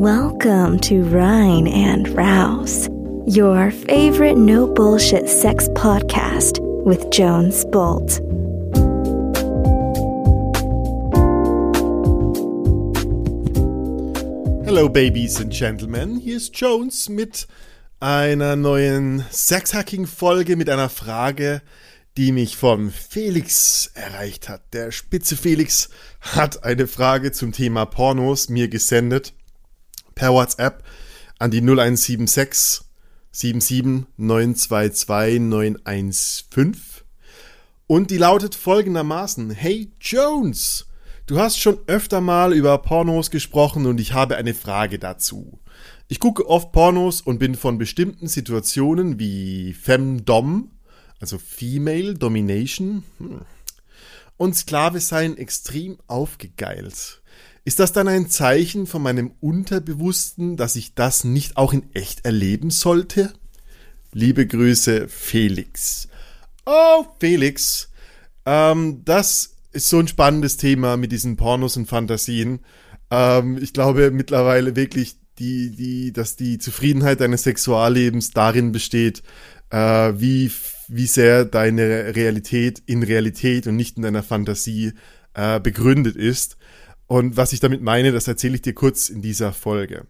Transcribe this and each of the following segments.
Welcome to Rhine and Rouse, your favorite no bullshit sex podcast with Jones Bolt. Hello, Babies and Gentlemen. Hier ist Jones mit einer neuen Sexhacking-Folge mit einer Frage, die mich vom Felix erreicht hat. Der spitze Felix hat eine Frage zum Thema Pornos mir gesendet per WhatsApp an die 0176 77 922 915 und die lautet folgendermaßen: Hey Jones, du hast schon öfter mal über Pornos gesprochen und ich habe eine Frage dazu. Ich gucke oft Pornos und bin von bestimmten Situationen wie Femdom also Female Domination hm. und Sklave sein extrem aufgegeilt. Ist das dann ein Zeichen von meinem Unterbewussten, dass ich das nicht auch in echt erleben sollte? Liebe Grüße, Felix. Oh, Felix, ähm, das ist so ein spannendes Thema mit diesen Pornos und Fantasien. Ähm, ich glaube mittlerweile wirklich, die, die, dass die Zufriedenheit deines Sexuallebens darin besteht, äh, wie wie sehr deine Realität in Realität und nicht in deiner Fantasie äh, begründet ist. Und was ich damit meine, das erzähle ich dir kurz in dieser Folge.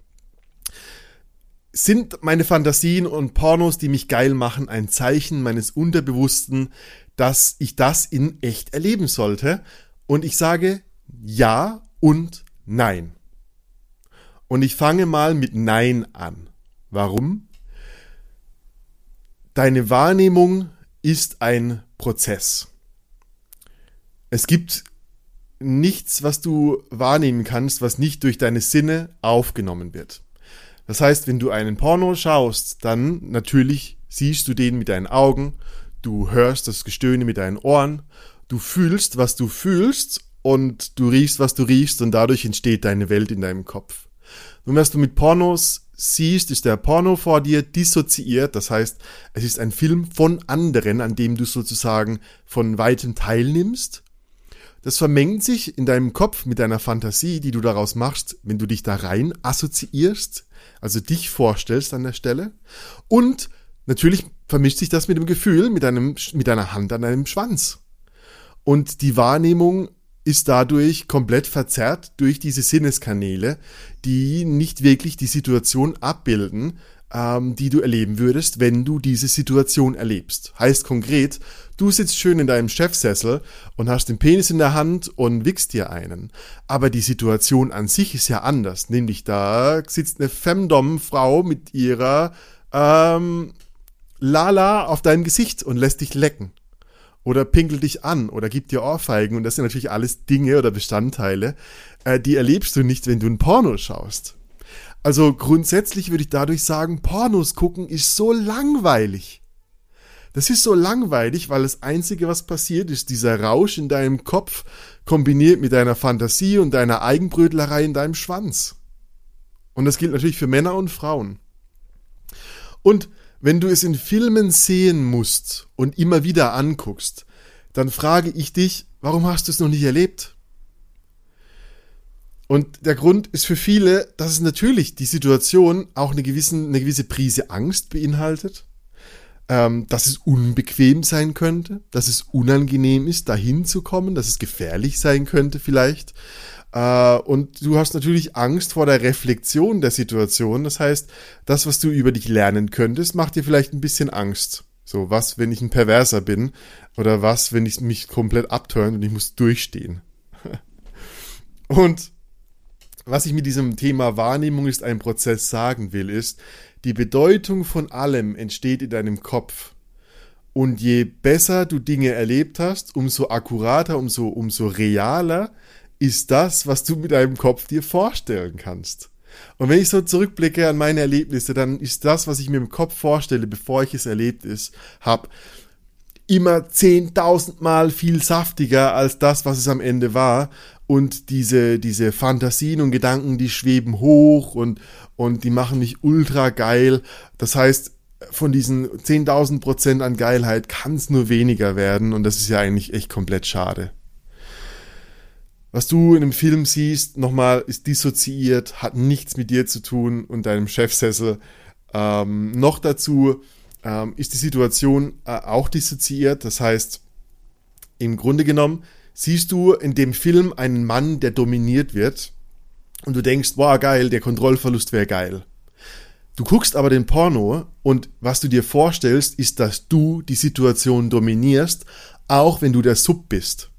Sind meine Fantasien und Pornos, die mich geil machen, ein Zeichen meines Unterbewussten, dass ich das in echt erleben sollte? Und ich sage ja und nein. Und ich fange mal mit Nein an. Warum? Deine Wahrnehmung ist ein Prozess. Es gibt nichts, was du wahrnehmen kannst, was nicht durch deine Sinne aufgenommen wird. Das heißt, wenn du einen Porno schaust, dann natürlich siehst du den mit deinen Augen, du hörst das Gestöhne mit deinen Ohren, du fühlst, was du fühlst und du riechst, was du riechst und dadurch entsteht deine Welt in deinem Kopf. Nun, was du mit Pornos siehst, ist der Porno vor dir dissoziiert. Das heißt, es ist ein Film von anderen, an dem du sozusagen von weitem teilnimmst. Das vermengt sich in deinem Kopf mit deiner Fantasie, die du daraus machst, wenn du dich da rein assoziierst, also dich vorstellst an der Stelle. Und natürlich vermischt sich das mit dem Gefühl, mit, einem, mit deiner Hand an deinem Schwanz. Und die Wahrnehmung ist dadurch komplett verzerrt durch diese Sinneskanäle, die nicht wirklich die Situation abbilden, ähm, die du erleben würdest, wenn du diese Situation erlebst. Heißt konkret, du sitzt schön in deinem Chefsessel und hast den Penis in der Hand und wickst dir einen. Aber die Situation an sich ist ja anders. Nämlich da sitzt eine Femdom-Frau mit ihrer ähm, Lala auf deinem Gesicht und lässt dich lecken oder pinkelt dich an oder gibt dir Ohrfeigen und das sind natürlich alles Dinge oder Bestandteile, äh, die erlebst du nicht, wenn du ein Porno schaust. Also grundsätzlich würde ich dadurch sagen, Pornos gucken ist so langweilig. Das ist so langweilig, weil das Einzige, was passiert, ist dieser Rausch in deinem Kopf kombiniert mit deiner Fantasie und deiner Eigenbrötlerei in deinem Schwanz. Und das gilt natürlich für Männer und Frauen. Und wenn du es in Filmen sehen musst und immer wieder anguckst, dann frage ich dich, warum hast du es noch nicht erlebt? Und der Grund ist für viele, dass es natürlich die Situation auch eine, gewissen, eine gewisse Prise Angst beinhaltet, ähm, dass es unbequem sein könnte, dass es unangenehm ist, dahin zu kommen, dass es gefährlich sein könnte vielleicht, äh, und du hast natürlich Angst vor der Reflexion der Situation. Das heißt, das, was du über dich lernen könntest, macht dir vielleicht ein bisschen Angst. So, was, wenn ich ein Perverser bin? Oder was, wenn ich mich komplett abturn und ich muss durchstehen? und was ich mit diesem Thema Wahrnehmung ist ein Prozess sagen will, ist, die Bedeutung von allem entsteht in deinem Kopf. Und je besser du Dinge erlebt hast, umso akkurater, umso, umso realer ist das, was du mit deinem Kopf dir vorstellen kannst. Und wenn ich so zurückblicke an meine Erlebnisse, dann ist das, was ich mir im Kopf vorstelle, bevor ich es erlebt ist, hab, immer zehntausendmal viel saftiger als das, was es am Ende war. Und diese, diese Fantasien und Gedanken, die schweben hoch und, und die machen mich ultra geil. Das heißt, von diesen 10.000 Prozent an Geilheit kann es nur weniger werden und das ist ja eigentlich echt komplett schade. was du in dem Film siehst, nochmal ist dissoziiert, hat nichts mit dir zu tun und deinem Chefsessel. Ähm, noch dazu ähm, ist die Situation äh, auch dissoziiert. Das heißt, im Grunde genommen siehst du in dem Film einen Mann, der dominiert wird und du denkst, boah, geil, der Kontrollverlust wäre geil. Du guckst aber den Porno und was du dir vorstellst, ist, dass du die Situation dominierst, auch wenn du der Sub bist.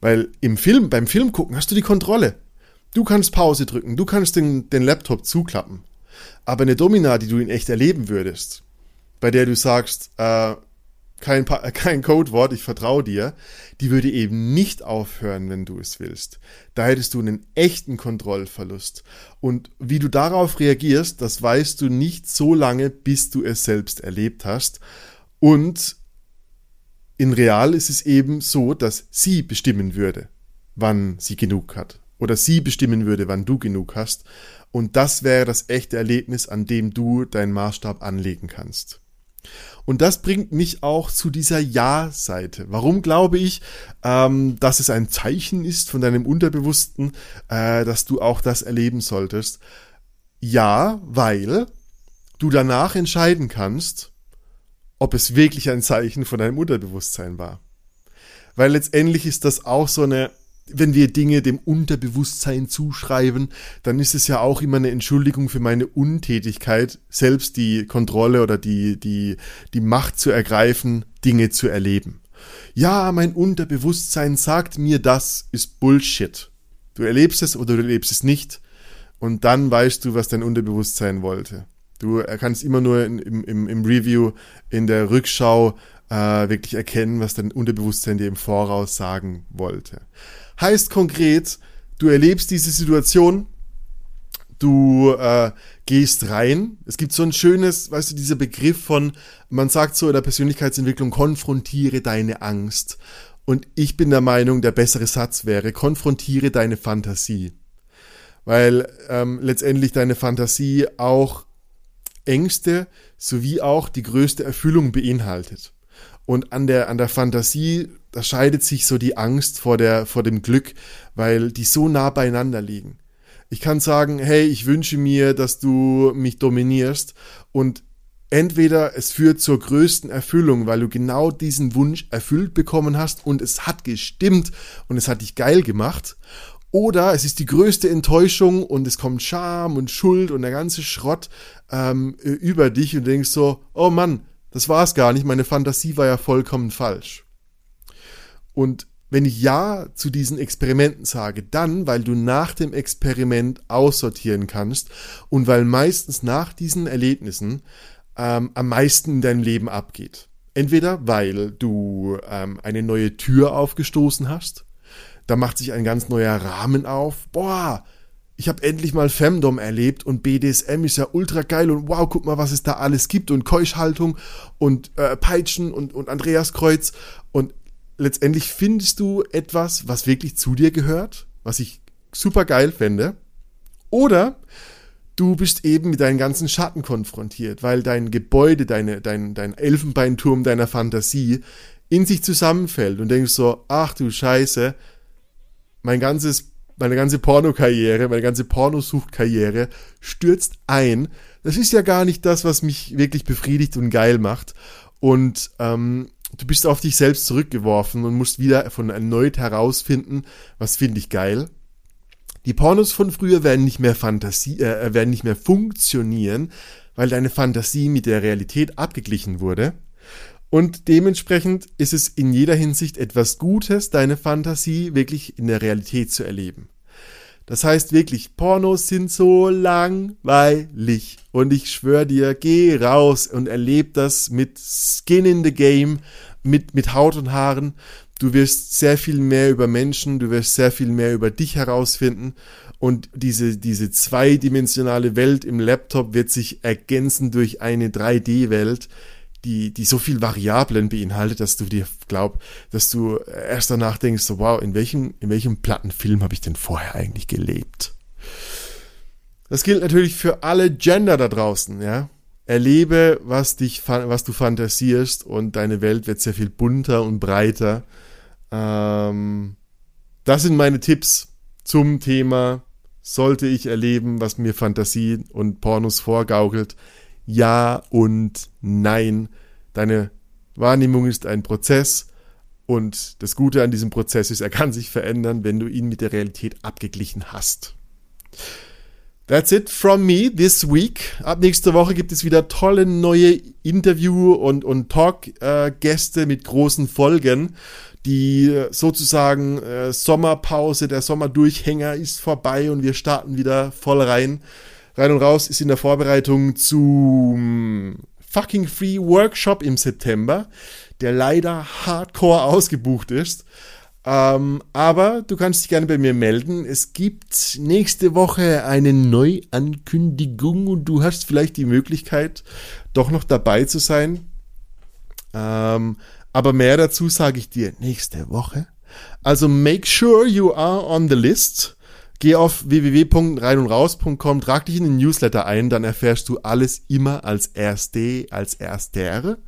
Weil im Film, beim Film gucken hast du die Kontrolle. Du kannst Pause drücken, du kannst den, den Laptop zuklappen. Aber eine Domina, die du in echt erleben würdest, bei der du sagst, äh, kein, kein Codewort, ich vertraue dir, die würde eben nicht aufhören, wenn du es willst. Da hättest du einen echten Kontrollverlust. Und wie du darauf reagierst, das weißt du nicht so lange, bis du es selbst erlebt hast. Und in real ist es eben so, dass sie bestimmen würde, wann sie genug hat. Oder sie bestimmen würde, wann du genug hast. Und das wäre das echte Erlebnis, an dem du deinen Maßstab anlegen kannst. Und das bringt mich auch zu dieser Ja-Seite. Warum glaube ich, ähm, dass es ein Zeichen ist von deinem Unterbewussten, äh, dass du auch das erleben solltest? Ja, weil du danach entscheiden kannst, ob es wirklich ein Zeichen von deinem Unterbewusstsein war. Weil letztendlich ist das auch so eine wenn wir Dinge dem Unterbewusstsein zuschreiben, dann ist es ja auch immer eine Entschuldigung für meine Untätigkeit, selbst die Kontrolle oder die, die, die Macht zu ergreifen, Dinge zu erleben. Ja, mein Unterbewusstsein sagt mir, das ist Bullshit. Du erlebst es oder du erlebst es nicht und dann weißt du, was dein Unterbewusstsein wollte. Du kannst immer nur im, im, im Review, in der Rückschau äh, wirklich erkennen, was dein Unterbewusstsein dir im Voraus sagen wollte. Heißt konkret, du erlebst diese Situation, du äh, gehst rein. Es gibt so ein schönes, weißt du, dieser Begriff von, man sagt so in der Persönlichkeitsentwicklung, konfrontiere deine Angst. Und ich bin der Meinung, der bessere Satz wäre, konfrontiere deine Fantasie. Weil ähm, letztendlich deine Fantasie auch Ängste sowie auch die größte Erfüllung beinhaltet. Und an der, an der Fantasie, da scheidet sich so die Angst vor der, vor dem Glück, weil die so nah beieinander liegen. Ich kann sagen, hey, ich wünsche mir, dass du mich dominierst und entweder es führt zur größten Erfüllung, weil du genau diesen Wunsch erfüllt bekommen hast und es hat gestimmt und es hat dich geil gemacht, oder es ist die größte Enttäuschung und es kommt Scham und Schuld und der ganze Schrott ähm, über dich und denkst so, oh Mann, das war es gar nicht, meine Fantasie war ja vollkommen falsch. Und wenn ich Ja zu diesen Experimenten sage, dann, weil du nach dem Experiment aussortieren kannst und weil meistens nach diesen Erlebnissen ähm, am meisten in deinem Leben abgeht. Entweder weil du ähm, eine neue Tür aufgestoßen hast, da macht sich ein ganz neuer Rahmen auf. Boah, ich habe endlich mal Femdom erlebt und BDSM ist ja ultra geil und wow, guck mal, was es da alles gibt und Keuschhaltung und äh, Peitschen und, und Andreaskreuz und letztendlich findest du etwas, was wirklich zu dir gehört, was ich super geil fände. Oder du bist eben mit deinen ganzen Schatten konfrontiert, weil dein Gebäude, deine, dein, dein Elfenbeinturm deiner Fantasie in sich zusammenfällt und denkst so, ach du Scheiße, mein ganzes meine ganze Pornokarriere, meine ganze Pornosuchtkarriere stürzt ein. Das ist ja gar nicht das, was mich wirklich befriedigt und geil macht. Und ähm, du bist auf dich selbst zurückgeworfen und musst wieder von erneut herausfinden, was finde ich geil. Die Pornos von früher werden nicht mehr Fantasie, äh, werden nicht mehr funktionieren, weil deine Fantasie mit der Realität abgeglichen wurde. Und dementsprechend ist es in jeder Hinsicht etwas Gutes, deine Fantasie wirklich in der Realität zu erleben. Das heißt wirklich, Pornos sind so langweilig. Und ich schwöre dir, geh raus und erleb das mit Skin in the Game, mit, mit Haut und Haaren. Du wirst sehr viel mehr über Menschen, du wirst sehr viel mehr über dich herausfinden. Und diese, diese zweidimensionale Welt im Laptop wird sich ergänzen durch eine 3D-Welt, die, die so viel Variablen beinhaltet, dass du dir glaub, dass du erst danach denkst, so, wow, in welchem, in welchem Plattenfilm habe ich denn vorher eigentlich gelebt? Das gilt natürlich für alle Gender da draußen, ja. Erlebe, was dich, was du fantasierst und deine Welt wird sehr viel bunter und breiter. Ähm, Das sind meine Tipps zum Thema, sollte ich erleben, was mir Fantasie und Pornos vorgaukelt? Ja und nein. Deine Wahrnehmung ist ein Prozess und das Gute an diesem Prozess ist, er kann sich verändern, wenn du ihn mit der Realität abgeglichen hast. That's it from me this week. Ab nächster Woche gibt es wieder tolle neue Interview- und, und Talk-Gäste äh, mit großen Folgen. Die sozusagen äh, Sommerpause, der Sommerdurchhänger ist vorbei und wir starten wieder voll rein. Rein und raus ist in der Vorbereitung zum fucking Free Workshop im September, der leider hardcore ausgebucht ist. Ähm, aber du kannst dich gerne bei mir melden. Es gibt nächste Woche eine Neuankündigung und du hast vielleicht die Möglichkeit, doch noch dabei zu sein. Ähm, aber mehr dazu sage ich dir nächste Woche. Also make sure you are on the list. Geh auf www.reinundraus.com, trag dich in den Newsletter ein, dann erfährst du alles immer als erste, als erster.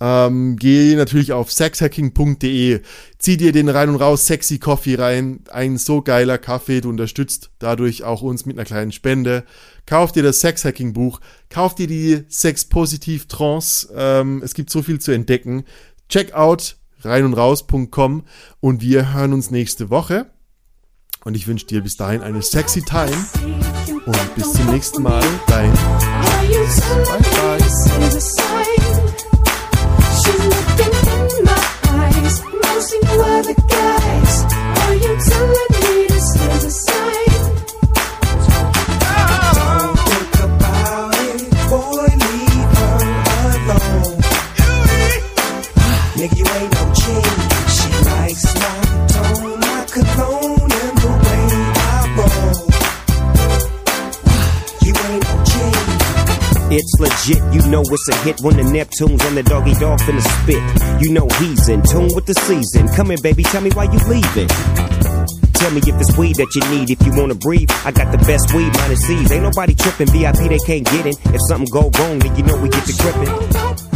Ähm, geh natürlich auf sexhacking.de, zieh dir den rein und raus Sexy Coffee rein, ein so geiler Kaffee, du unterstützt dadurch auch uns mit einer kleinen Spende. Kauf dir das Sexhacking Buch, kauf dir die Sex Positiv Trance, ähm, es gibt so viel zu entdecken. Check out reinundraus.com und wir hören uns nächste Woche. Und ich wünsche dir bis dahin eine sexy Time und bis zum nächsten Mal. Dein It's legit, you know it's a hit when the Neptune's on the doggy dog in the spit. You know he's in tune with the season. Come here, baby, tell me why you leaving. Tell me if it's weed that you need. If you wanna breathe, I got the best weed minus C's. Ain't nobody tripping. VIP they can't get in. If something go wrong, then you know we get to gripping.